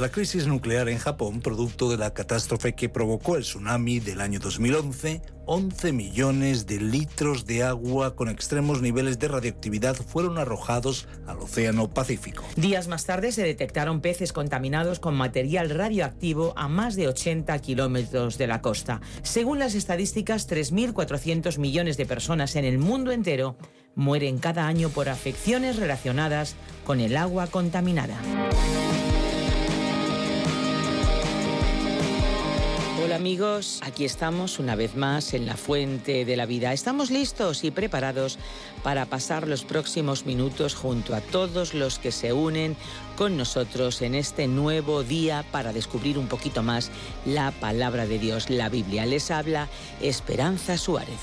La crisis nuclear en Japón, producto de la catástrofe que provocó el tsunami del año 2011, 11 millones de litros de agua con extremos niveles de radioactividad fueron arrojados al Océano Pacífico. Días más tarde se detectaron peces contaminados con material radioactivo a más de 80 kilómetros de la costa. Según las estadísticas, 3.400 millones de personas en el mundo entero mueren cada año por afecciones relacionadas con el agua contaminada. Amigos, aquí estamos una vez más en la fuente de la vida. Estamos listos y preparados para pasar los próximos minutos junto a todos los que se unen con nosotros en este nuevo día para descubrir un poquito más la palabra de Dios, la Biblia. Les habla Esperanza Suárez.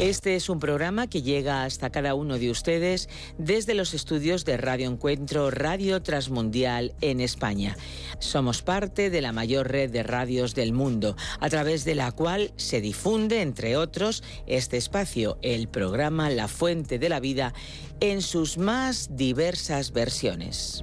Este es un programa que llega hasta cada uno de ustedes desde los estudios de Radio Encuentro Radio Transmundial en España. Somos parte de la mayor red de radios del mundo, a través de la cual se difunde, entre otros, este espacio, el programa La Fuente de la Vida, en sus más diversas versiones.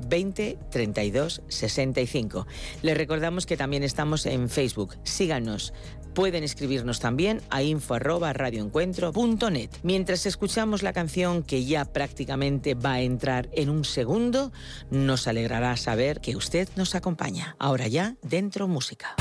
20 32 65. Les recordamos que también estamos en Facebook. Síganos. Pueden escribirnos también a info@radioencuentro.net. Mientras escuchamos la canción que ya prácticamente va a entrar en un segundo, nos alegrará saber que usted nos acompaña. Ahora ya, dentro música.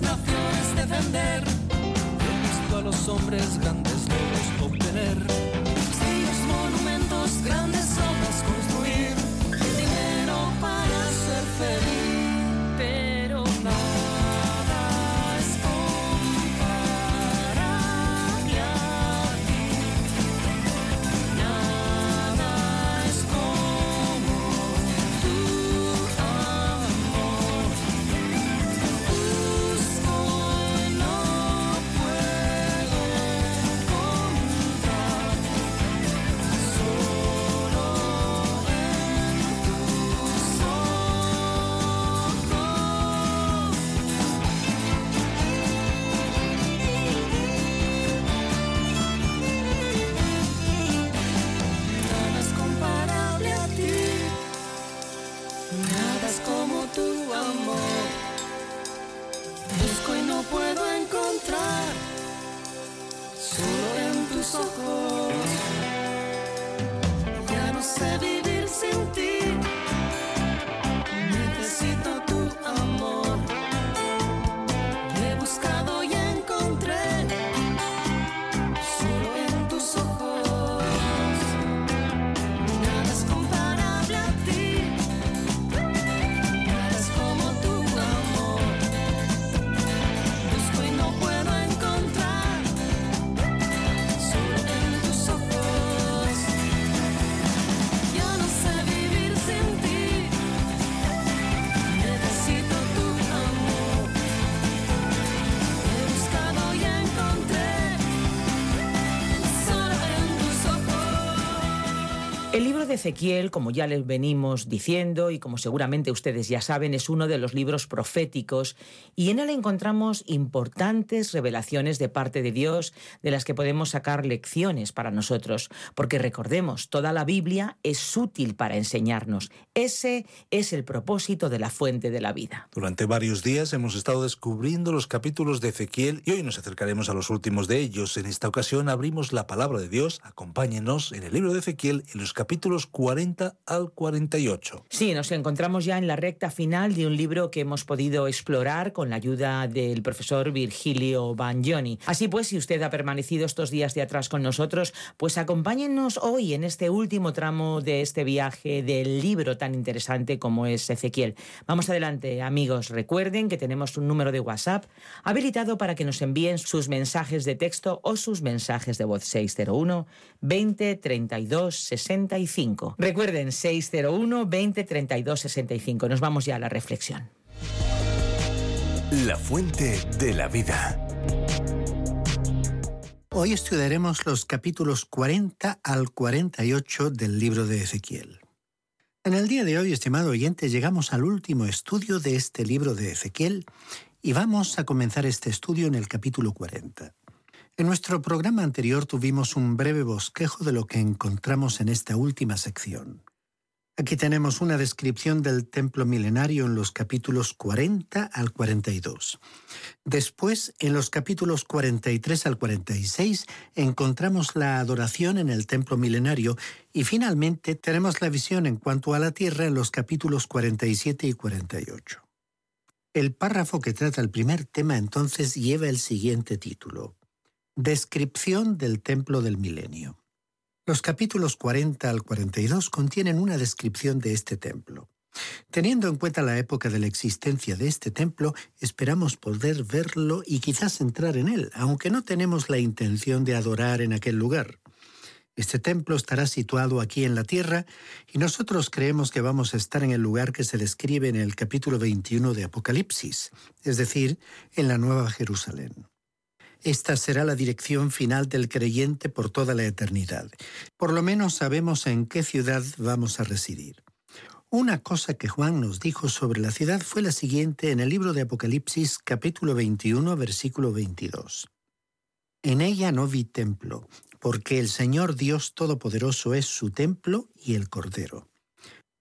naciones defender, he visto a los hombres grandes logros obtener, si los monumentos grandes de Ezequiel, como ya les venimos diciendo y como seguramente ustedes ya saben, es uno de los libros proféticos y en él encontramos importantes revelaciones de parte de Dios de las que podemos sacar lecciones para nosotros, porque recordemos, toda la Biblia es útil para enseñarnos. Ese es el propósito de la fuente de la vida. Durante varios días hemos estado descubriendo los capítulos de Ezequiel y hoy nos acercaremos a los últimos de ellos. En esta ocasión abrimos la palabra de Dios. Acompáñenos en el libro de Ezequiel en los 40 al 48. Sí, nos encontramos ya en la recta final de un libro que hemos podido explorar con la ayuda del profesor Virgilio Bagnoni. Así pues, si usted ha permanecido estos días de atrás con nosotros, pues acompáñennos hoy en este último tramo de este viaje del libro tan interesante como es Ezequiel. Vamos adelante, amigos. Recuerden que tenemos un número de WhatsApp habilitado para que nos envíen sus mensajes de texto o sus mensajes de voz 601 20 32 65. Recuerden, 601 20 32 65. Nos vamos ya a la reflexión. La fuente de la vida. Hoy estudiaremos los capítulos 40 al 48 del libro de Ezequiel. En el día de hoy, estimado oyente, llegamos al último estudio de este libro de Ezequiel y vamos a comenzar este estudio en el capítulo 40. En nuestro programa anterior tuvimos un breve bosquejo de lo que encontramos en esta última sección. Aquí tenemos una descripción del templo milenario en los capítulos 40 al 42. Después, en los capítulos 43 al 46, encontramos la adoración en el templo milenario y finalmente tenemos la visión en cuanto a la tierra en los capítulos 47 y 48. El párrafo que trata el primer tema entonces lleva el siguiente título. Descripción del Templo del Milenio. Los capítulos 40 al 42 contienen una descripción de este templo. Teniendo en cuenta la época de la existencia de este templo, esperamos poder verlo y quizás entrar en él, aunque no tenemos la intención de adorar en aquel lugar. Este templo estará situado aquí en la tierra y nosotros creemos que vamos a estar en el lugar que se describe en el capítulo 21 de Apocalipsis, es decir, en la Nueva Jerusalén. Esta será la dirección final del creyente por toda la eternidad. Por lo menos sabemos en qué ciudad vamos a residir. Una cosa que Juan nos dijo sobre la ciudad fue la siguiente en el libro de Apocalipsis capítulo 21 versículo 22. En ella no vi templo, porque el Señor Dios Todopoderoso es su templo y el Cordero.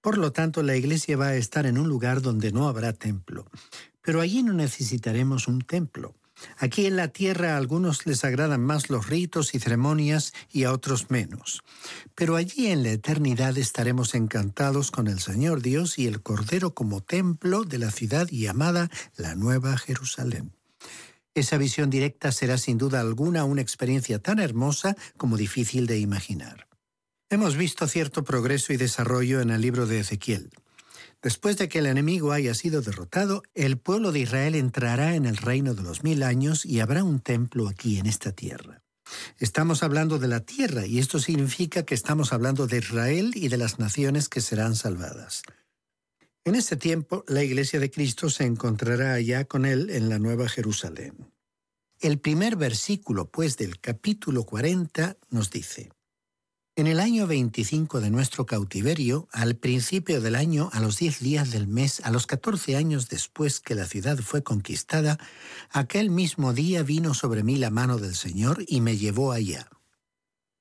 Por lo tanto, la iglesia va a estar en un lugar donde no habrá templo. Pero allí no necesitaremos un templo. Aquí en la tierra a algunos les agradan más los ritos y ceremonias y a otros menos. Pero allí en la eternidad estaremos encantados con el Señor Dios y el Cordero como templo de la ciudad llamada la Nueva Jerusalén. Esa visión directa será sin duda alguna una experiencia tan hermosa como difícil de imaginar. Hemos visto cierto progreso y desarrollo en el libro de Ezequiel. Después de que el enemigo haya sido derrotado, el pueblo de Israel entrará en el reino de los mil años y habrá un templo aquí en esta tierra. Estamos hablando de la tierra y esto significa que estamos hablando de Israel y de las naciones que serán salvadas. En ese tiempo, la iglesia de Cristo se encontrará allá con él en la Nueva Jerusalén. El primer versículo, pues, del capítulo 40 nos dice, en el año 25 de nuestro cautiverio, al principio del año, a los 10 días del mes, a los 14 años después que la ciudad fue conquistada, aquel mismo día vino sobre mí la mano del Señor y me llevó allá.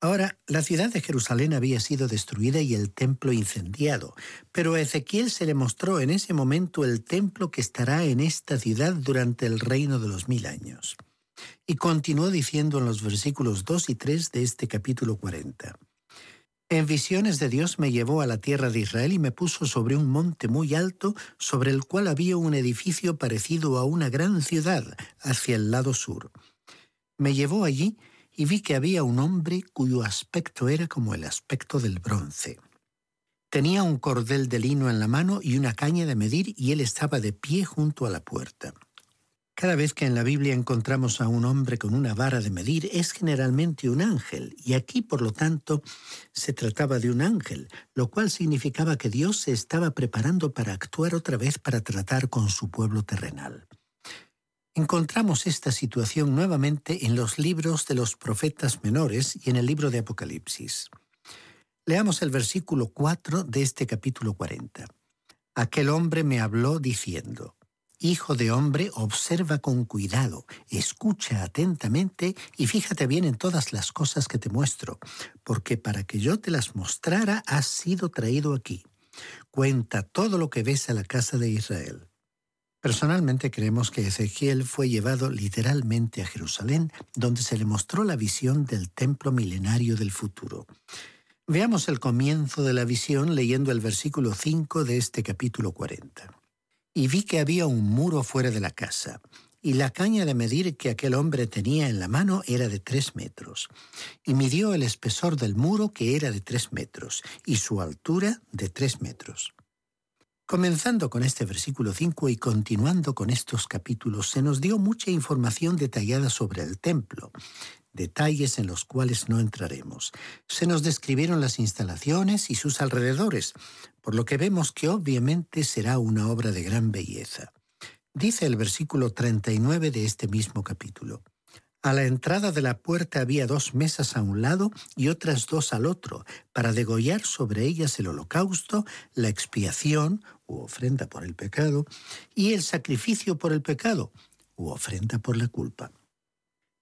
Ahora, la ciudad de Jerusalén había sido destruida y el templo incendiado, pero a Ezequiel se le mostró en ese momento el templo que estará en esta ciudad durante el reino de los mil años. Y continuó diciendo en los versículos 2 y 3 de este capítulo 40. En visiones de Dios me llevó a la tierra de Israel y me puso sobre un monte muy alto, sobre el cual había un edificio parecido a una gran ciudad, hacia el lado sur. Me llevó allí y vi que había un hombre cuyo aspecto era como el aspecto del bronce. Tenía un cordel de lino en la mano y una caña de medir y él estaba de pie junto a la puerta. Cada vez que en la Biblia encontramos a un hombre con una vara de medir, es generalmente un ángel, y aquí, por lo tanto, se trataba de un ángel, lo cual significaba que Dios se estaba preparando para actuar otra vez para tratar con su pueblo terrenal. Encontramos esta situación nuevamente en los libros de los profetas menores y en el libro de Apocalipsis. Leamos el versículo 4 de este capítulo 40. Aquel hombre me habló diciendo, Hijo de hombre, observa con cuidado, escucha atentamente y fíjate bien en todas las cosas que te muestro, porque para que yo te las mostrara has sido traído aquí. Cuenta todo lo que ves a la casa de Israel. Personalmente creemos que Ezequiel fue llevado literalmente a Jerusalén, donde se le mostró la visión del templo milenario del futuro. Veamos el comienzo de la visión leyendo el versículo 5 de este capítulo 40 y vi que había un muro fuera de la casa, y la caña de medir que aquel hombre tenía en la mano era de tres metros, y midió el espesor del muro que era de tres metros, y su altura de tres metros. Comenzando con este versículo 5 y continuando con estos capítulos, se nos dio mucha información detallada sobre el templo, detalles en los cuales no entraremos. Se nos describieron las instalaciones y sus alrededores, por lo que vemos que obviamente será una obra de gran belleza. Dice el versículo 39 de este mismo capítulo. A la entrada de la puerta había dos mesas a un lado y otras dos al otro, para degollar sobre ellas el holocausto, la expiación, u ofrenda por el pecado, y el sacrificio por el pecado, u ofrenda por la culpa.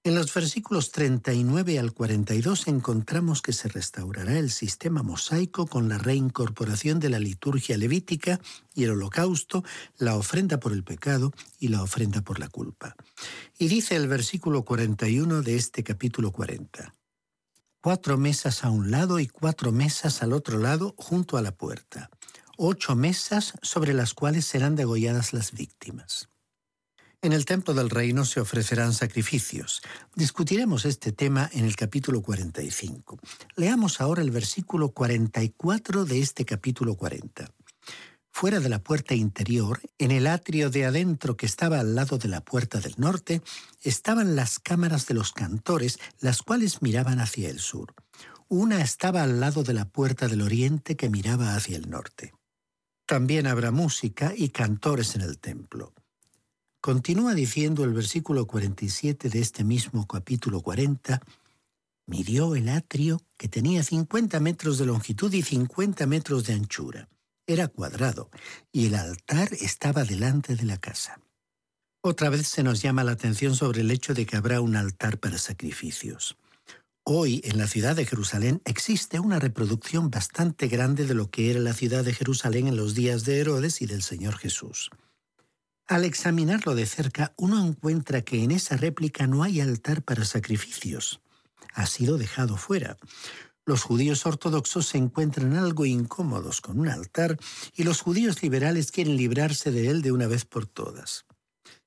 En los versículos 39 al 42 encontramos que se restaurará el sistema mosaico con la reincorporación de la liturgia levítica y el holocausto, la ofrenda por el pecado y la ofrenda por la culpa. Y dice el versículo 41 de este capítulo 40. Cuatro mesas a un lado y cuatro mesas al otro lado junto a la puerta. Ocho mesas sobre las cuales serán degolladas las víctimas. En el templo del reino se ofrecerán sacrificios. Discutiremos este tema en el capítulo 45. Leamos ahora el versículo 44 de este capítulo 40. Fuera de la puerta interior, en el atrio de adentro que estaba al lado de la puerta del norte, estaban las cámaras de los cantores, las cuales miraban hacia el sur. Una estaba al lado de la puerta del oriente que miraba hacia el norte. También habrá música y cantores en el templo. Continúa diciendo el versículo 47 de este mismo capítulo 40, midió el atrio que tenía 50 metros de longitud y 50 metros de anchura. Era cuadrado y el altar estaba delante de la casa. Otra vez se nos llama la atención sobre el hecho de que habrá un altar para sacrificios. Hoy en la ciudad de Jerusalén existe una reproducción bastante grande de lo que era la ciudad de Jerusalén en los días de Herodes y del Señor Jesús. Al examinarlo de cerca, uno encuentra que en esa réplica no hay altar para sacrificios. Ha sido dejado fuera. Los judíos ortodoxos se encuentran algo incómodos con un altar y los judíos liberales quieren librarse de él de una vez por todas.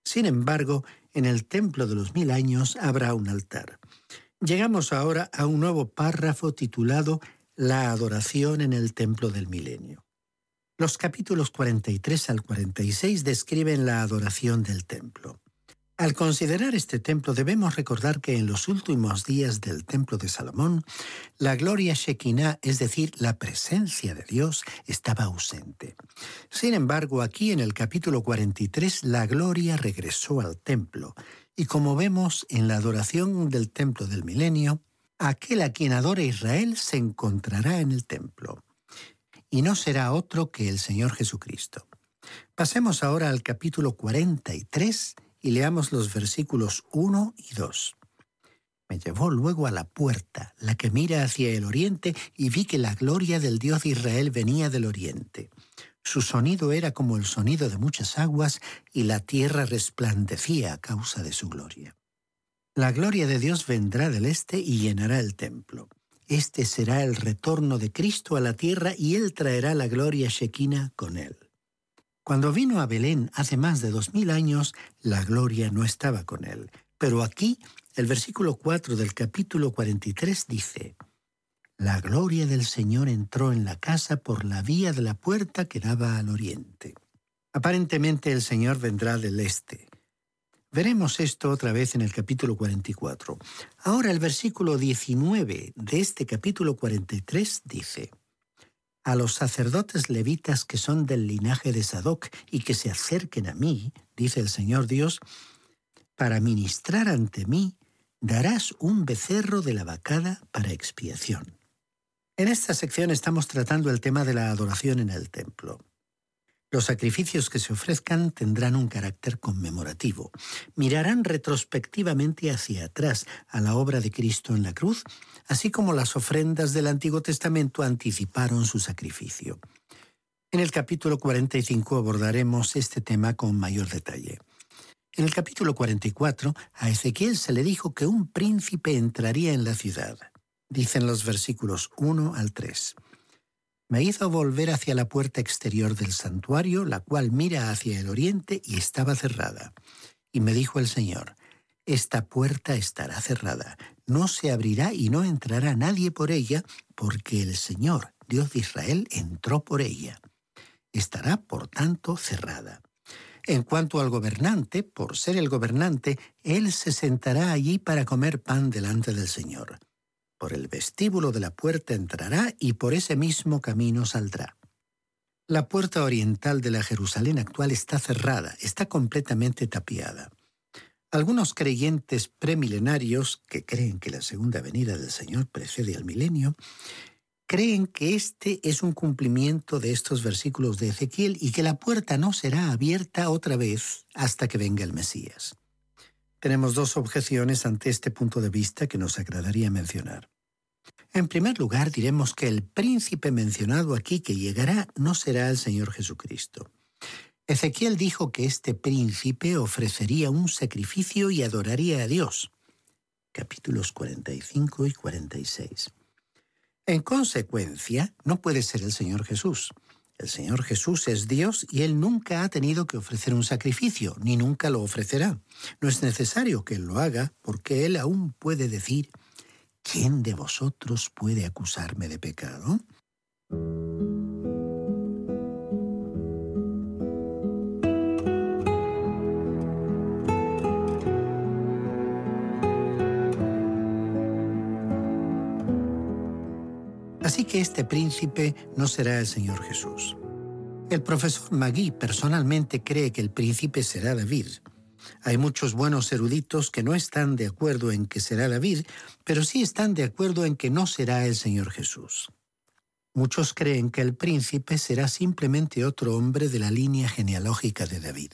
Sin embargo, en el templo de los mil años habrá un altar. Llegamos ahora a un nuevo párrafo titulado La adoración en el templo del milenio. Los capítulos 43 al 46 describen la adoración del templo. Al considerar este templo debemos recordar que en los últimos días del templo de Salomón, la gloria Shekinah, es decir, la presencia de Dios, estaba ausente. Sin embargo, aquí en el capítulo 43 la gloria regresó al templo, y como vemos en la adoración del templo del milenio, aquel a quien adora Israel se encontrará en el templo y no será otro que el Señor Jesucristo. Pasemos ahora al capítulo 43 y leamos los versículos 1 y 2. Me llevó luego a la puerta, la que mira hacia el oriente, y vi que la gloria del Dios de Israel venía del oriente. Su sonido era como el sonido de muchas aguas, y la tierra resplandecía a causa de su gloria. La gloria de Dios vendrá del este y llenará el templo. Este será el retorno de Cristo a la tierra y Él traerá la gloria Shekinah con Él. Cuando vino a Belén hace más de dos mil años, la gloria no estaba con Él. Pero aquí, el versículo 4 del capítulo 43 dice, La gloria del Señor entró en la casa por la vía de la puerta que daba al oriente. Aparentemente el Señor vendrá del este. Veremos esto otra vez en el capítulo 44. Ahora el versículo 19 de este capítulo 43 dice, A los sacerdotes levitas que son del linaje de Sadoc y que se acerquen a mí, dice el Señor Dios, para ministrar ante mí, darás un becerro de la vacada para expiación. En esta sección estamos tratando el tema de la adoración en el templo. Los sacrificios que se ofrezcan tendrán un carácter conmemorativo. Mirarán retrospectivamente hacia atrás a la obra de Cristo en la cruz, así como las ofrendas del Antiguo Testamento anticiparon su sacrificio. En el capítulo 45 abordaremos este tema con mayor detalle. En el capítulo 44, a Ezequiel se le dijo que un príncipe entraría en la ciudad. Dicen los versículos 1 al 3 me hizo volver hacia la puerta exterior del santuario, la cual mira hacia el oriente y estaba cerrada. Y me dijo el Señor, esta puerta estará cerrada, no se abrirá y no entrará nadie por ella, porque el Señor, Dios de Israel, entró por ella. Estará, por tanto, cerrada. En cuanto al gobernante, por ser el gobernante, él se sentará allí para comer pan delante del Señor. Por el vestíbulo de la puerta entrará y por ese mismo camino saldrá. La puerta oriental de la Jerusalén actual está cerrada, está completamente tapiada. Algunos creyentes premilenarios, que creen que la segunda venida del Señor precede al milenio, creen que este es un cumplimiento de estos versículos de Ezequiel y que la puerta no será abierta otra vez hasta que venga el Mesías. Tenemos dos objeciones ante este punto de vista que nos agradaría mencionar. En primer lugar, diremos que el príncipe mencionado aquí que llegará no será el Señor Jesucristo. Ezequiel dijo que este príncipe ofrecería un sacrificio y adoraría a Dios. Capítulos 45 y 46. En consecuencia, no puede ser el Señor Jesús. El Señor Jesús es Dios y Él nunca ha tenido que ofrecer un sacrificio, ni nunca lo ofrecerá. No es necesario que Él lo haga, porque Él aún puede decir, ¿quién de vosotros puede acusarme de pecado? Así que este príncipe no será el Señor Jesús. El profesor Magui personalmente cree que el príncipe será David. Hay muchos buenos eruditos que no están de acuerdo en que será David, pero sí están de acuerdo en que no será el Señor Jesús. Muchos creen que el príncipe será simplemente otro hombre de la línea genealógica de David.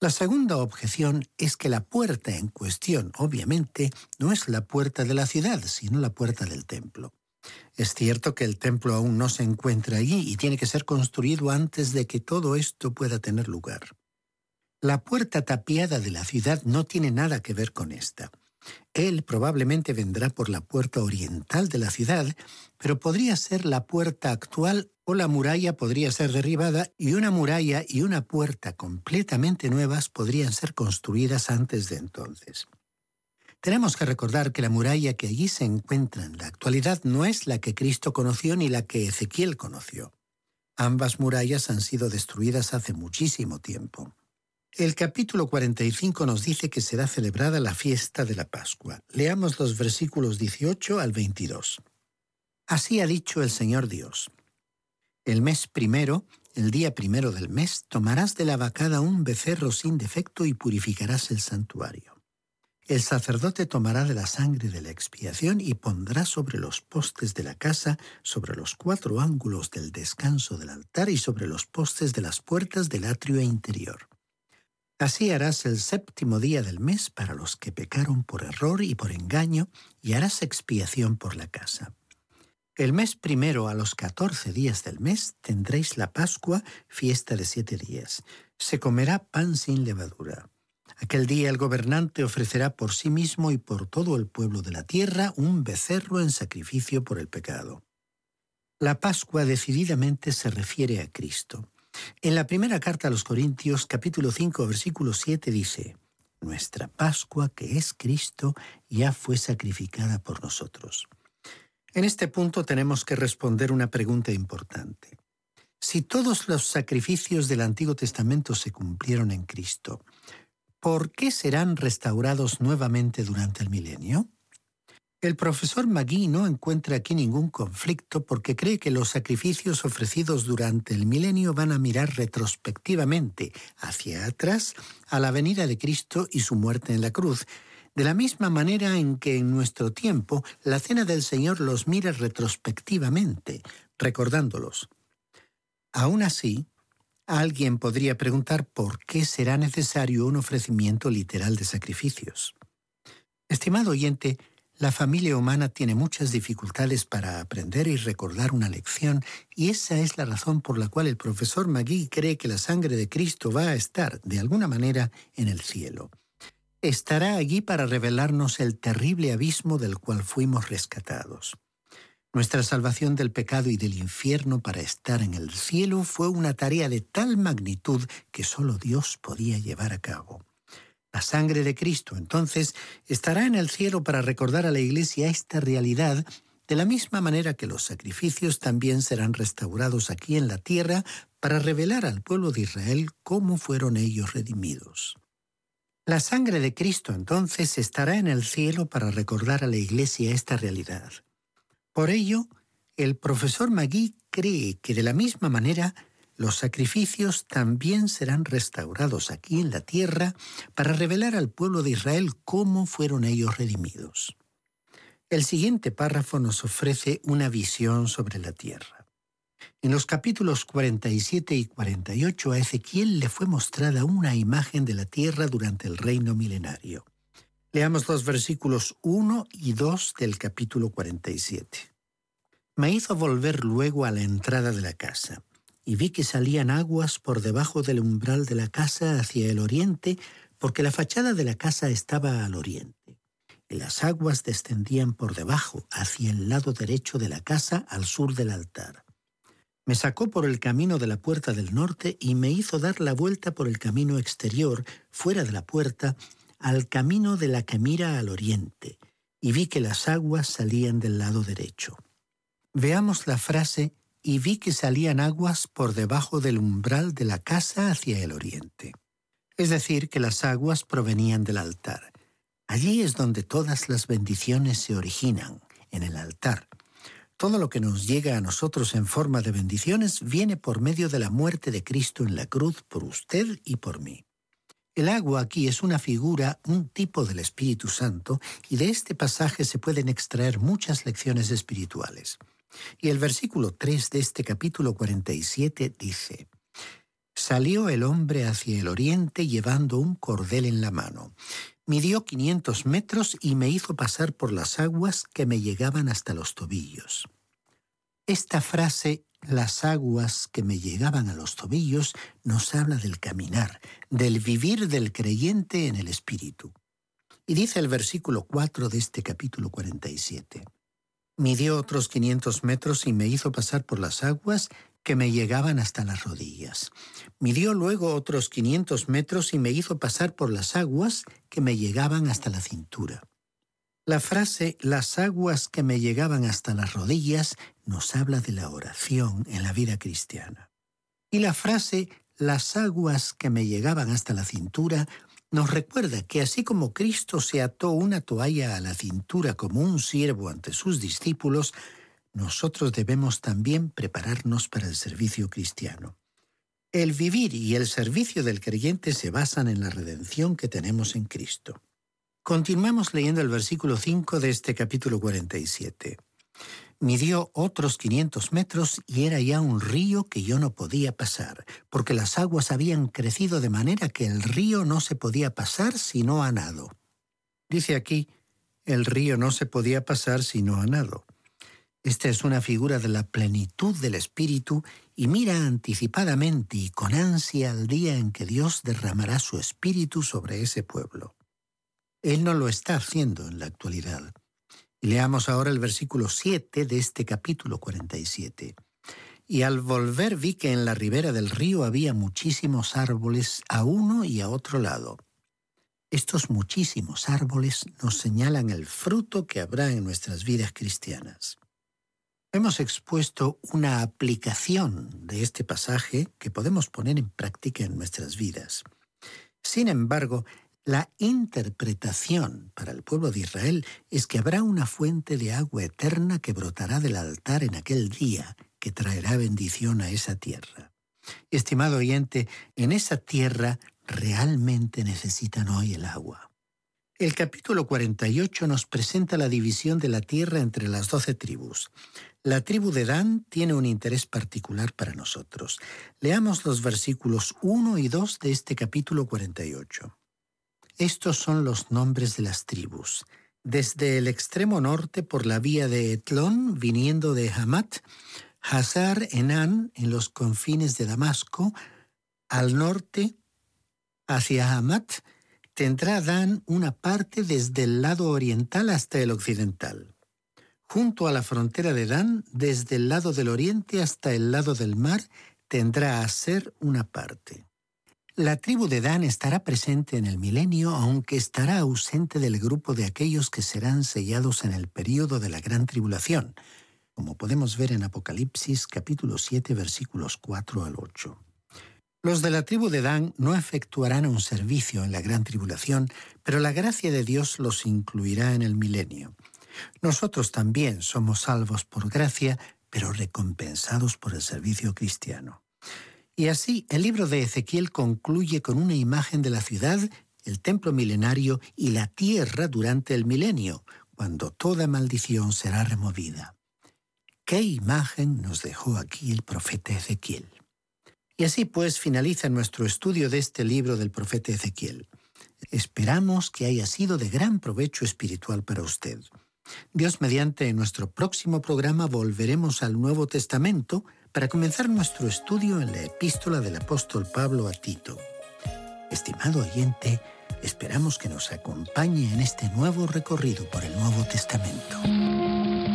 La segunda objeción es que la puerta en cuestión, obviamente, no es la puerta de la ciudad, sino la puerta del templo. Es cierto que el templo aún no se encuentra allí y tiene que ser construido antes de que todo esto pueda tener lugar. La puerta tapiada de la ciudad no tiene nada que ver con esta. Él probablemente vendrá por la puerta oriental de la ciudad, pero podría ser la puerta actual o la muralla podría ser derribada y una muralla y una puerta completamente nuevas podrían ser construidas antes de entonces. Tenemos que recordar que la muralla que allí se encuentra en la actualidad no es la que Cristo conoció ni la que Ezequiel conoció. Ambas murallas han sido destruidas hace muchísimo tiempo. El capítulo 45 nos dice que será celebrada la fiesta de la Pascua. Leamos los versículos 18 al 22. Así ha dicho el Señor Dios. El mes primero, el día primero del mes, tomarás de la vacada un becerro sin defecto y purificarás el santuario. El sacerdote tomará de la sangre de la expiación y pondrá sobre los postes de la casa, sobre los cuatro ángulos del descanso del altar y sobre los postes de las puertas del atrio interior. Así harás el séptimo día del mes para los que pecaron por error y por engaño, y harás expiación por la casa. El mes primero a los catorce días del mes tendréis la Pascua, fiesta de siete días. Se comerá pan sin levadura. Aquel día el gobernante ofrecerá por sí mismo y por todo el pueblo de la tierra un becerro en sacrificio por el pecado. La Pascua decididamente se refiere a Cristo. En la primera carta a los Corintios, capítulo 5, versículo 7 dice, Nuestra Pascua, que es Cristo, ya fue sacrificada por nosotros. En este punto tenemos que responder una pregunta importante. Si todos los sacrificios del Antiguo Testamento se cumplieron en Cristo, ¿por qué serán restaurados nuevamente durante el milenio? El profesor Magui no encuentra aquí ningún conflicto porque cree que los sacrificios ofrecidos durante el milenio van a mirar retrospectivamente hacia atrás a la venida de Cristo y su muerte en la cruz, de la misma manera en que en nuestro tiempo la cena del Señor los mira retrospectivamente, recordándolos. Aún así, alguien podría preguntar por qué será necesario un ofrecimiento literal de sacrificios. Estimado oyente, la familia humana tiene muchas dificultades para aprender y recordar una lección, y esa es la razón por la cual el profesor Magui cree que la sangre de Cristo va a estar, de alguna manera, en el cielo. Estará allí para revelarnos el terrible abismo del cual fuimos rescatados. Nuestra salvación del pecado y del infierno para estar en el cielo fue una tarea de tal magnitud que solo Dios podía llevar a cabo. La sangre de Cristo entonces estará en el cielo para recordar a la Iglesia esta realidad, de la misma manera que los sacrificios también serán restaurados aquí en la tierra para revelar al pueblo de Israel cómo fueron ellos redimidos. La sangre de Cristo entonces estará en el cielo para recordar a la Iglesia esta realidad. Por ello, el profesor Magui cree que de la misma manera los sacrificios también serán restaurados aquí en la tierra para revelar al pueblo de Israel cómo fueron ellos redimidos. El siguiente párrafo nos ofrece una visión sobre la tierra. En los capítulos 47 y 48 a Ezequiel le fue mostrada una imagen de la tierra durante el reino milenario. Leamos los versículos 1 y 2 del capítulo 47. Me hizo volver luego a la entrada de la casa y vi que salían aguas por debajo del umbral de la casa hacia el oriente, porque la fachada de la casa estaba al oriente. Y las aguas descendían por debajo, hacia el lado derecho de la casa, al sur del altar. Me sacó por el camino de la puerta del norte y me hizo dar la vuelta por el camino exterior, fuera de la puerta, al camino de la que mira al oriente, y vi que las aguas salían del lado derecho. Veamos la frase y vi que salían aguas por debajo del umbral de la casa hacia el oriente. Es decir, que las aguas provenían del altar. Allí es donde todas las bendiciones se originan, en el altar. Todo lo que nos llega a nosotros en forma de bendiciones viene por medio de la muerte de Cristo en la cruz por usted y por mí. El agua aquí es una figura, un tipo del Espíritu Santo, y de este pasaje se pueden extraer muchas lecciones espirituales. Y el versículo 3 de este capítulo 47 dice, Salió el hombre hacia el oriente llevando un cordel en la mano. Midió 500 metros y me hizo pasar por las aguas que me llegaban hasta los tobillos. Esta frase, las aguas que me llegaban a los tobillos, nos habla del caminar, del vivir del creyente en el Espíritu. Y dice el versículo 4 de este capítulo 47. Midió otros 500 metros y me hizo pasar por las aguas que me llegaban hasta las rodillas. Midió luego otros 500 metros y me hizo pasar por las aguas que me llegaban hasta la cintura. La frase las aguas que me llegaban hasta las rodillas nos habla de la oración en la vida cristiana. Y la frase las aguas que me llegaban hasta la cintura nos recuerda que así como Cristo se ató una toalla a la cintura como un siervo ante sus discípulos, nosotros debemos también prepararnos para el servicio cristiano. El vivir y el servicio del creyente se basan en la redención que tenemos en Cristo. Continuamos leyendo el versículo 5 de este capítulo 47 midió otros 500 metros y era ya un río que yo no podía pasar, porque las aguas habían crecido de manera que el río no se podía pasar sino a nado. Dice aquí, el río no se podía pasar sino a nado. Esta es una figura de la plenitud del Espíritu y mira anticipadamente y con ansia al día en que Dios derramará su Espíritu sobre ese pueblo. Él no lo está haciendo en la actualidad. Leamos ahora el versículo 7 de este capítulo 47. Y al volver vi que en la ribera del río había muchísimos árboles a uno y a otro lado. Estos muchísimos árboles nos señalan el fruto que habrá en nuestras vidas cristianas. Hemos expuesto una aplicación de este pasaje que podemos poner en práctica en nuestras vidas. Sin embargo, la interpretación para el pueblo de Israel es que habrá una fuente de agua eterna que brotará del altar en aquel día, que traerá bendición a esa tierra. Estimado oyente, en esa tierra realmente necesitan hoy el agua. El capítulo 48 nos presenta la división de la tierra entre las doce tribus. La tribu de Dan tiene un interés particular para nosotros. Leamos los versículos 1 y 2 de este capítulo 48. Estos son los nombres de las tribus. Desde el extremo norte por la vía de Etlón, viniendo de Hamat, Hazar Enan en los confines de Damasco, al norte hacia Hamat, tendrá Dan una parte desde el lado oriental hasta el occidental. Junto a la frontera de Dan, desde el lado del oriente hasta el lado del mar, tendrá a ser una parte. La tribu de Dan estará presente en el milenio, aunque estará ausente del grupo de aquellos que serán sellados en el período de la gran tribulación, como podemos ver en Apocalipsis capítulo 7 versículos 4 al 8. Los de la tribu de Dan no efectuarán un servicio en la gran tribulación, pero la gracia de Dios los incluirá en el milenio. Nosotros también somos salvos por gracia, pero recompensados por el servicio cristiano. Y así el libro de Ezequiel concluye con una imagen de la ciudad, el templo milenario y la tierra durante el milenio, cuando toda maldición será removida. ¿Qué imagen nos dejó aquí el profeta Ezequiel? Y así pues finaliza nuestro estudio de este libro del profeta Ezequiel. Esperamos que haya sido de gran provecho espiritual para usted. Dios mediante nuestro próximo programa volveremos al Nuevo Testamento para comenzar nuestro estudio en la epístola del apóstol Pablo a Tito. Estimado oyente, esperamos que nos acompañe en este nuevo recorrido por el Nuevo Testamento.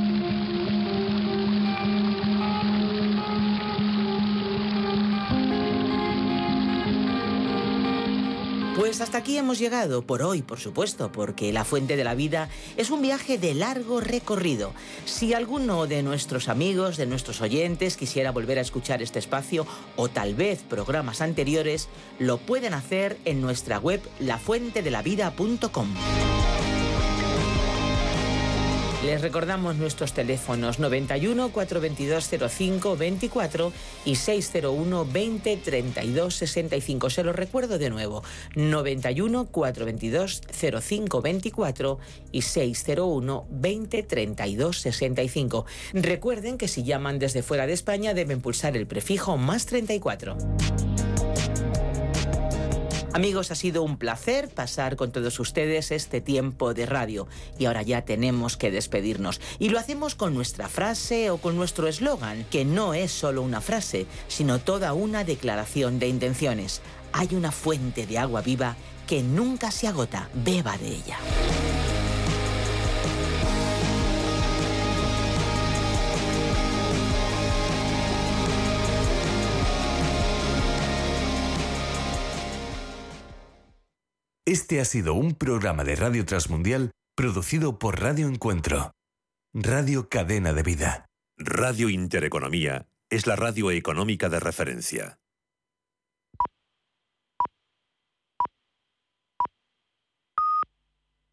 Pues hasta aquí hemos llegado, por hoy, por supuesto, porque La Fuente de la Vida es un viaje de largo recorrido. Si alguno de nuestros amigos, de nuestros oyentes, quisiera volver a escuchar este espacio o tal vez programas anteriores, lo pueden hacer en nuestra web lafuentedelavida.com. Les recordamos nuestros teléfonos 91 422 05 24 y 601 20 32 65. Se los recuerdo de nuevo. 91 422 05 24 y 601 20 32 65. Recuerden que si llaman desde fuera de España deben pulsar el prefijo más 34. Amigos, ha sido un placer pasar con todos ustedes este tiempo de radio y ahora ya tenemos que despedirnos. Y lo hacemos con nuestra frase o con nuestro eslogan, que no es solo una frase, sino toda una declaración de intenciones. Hay una fuente de agua viva que nunca se agota, beba de ella. Este ha sido un programa de Radio Transmundial producido por Radio Encuentro, Radio Cadena de Vida. Radio Intereconomía es la radio económica de referencia.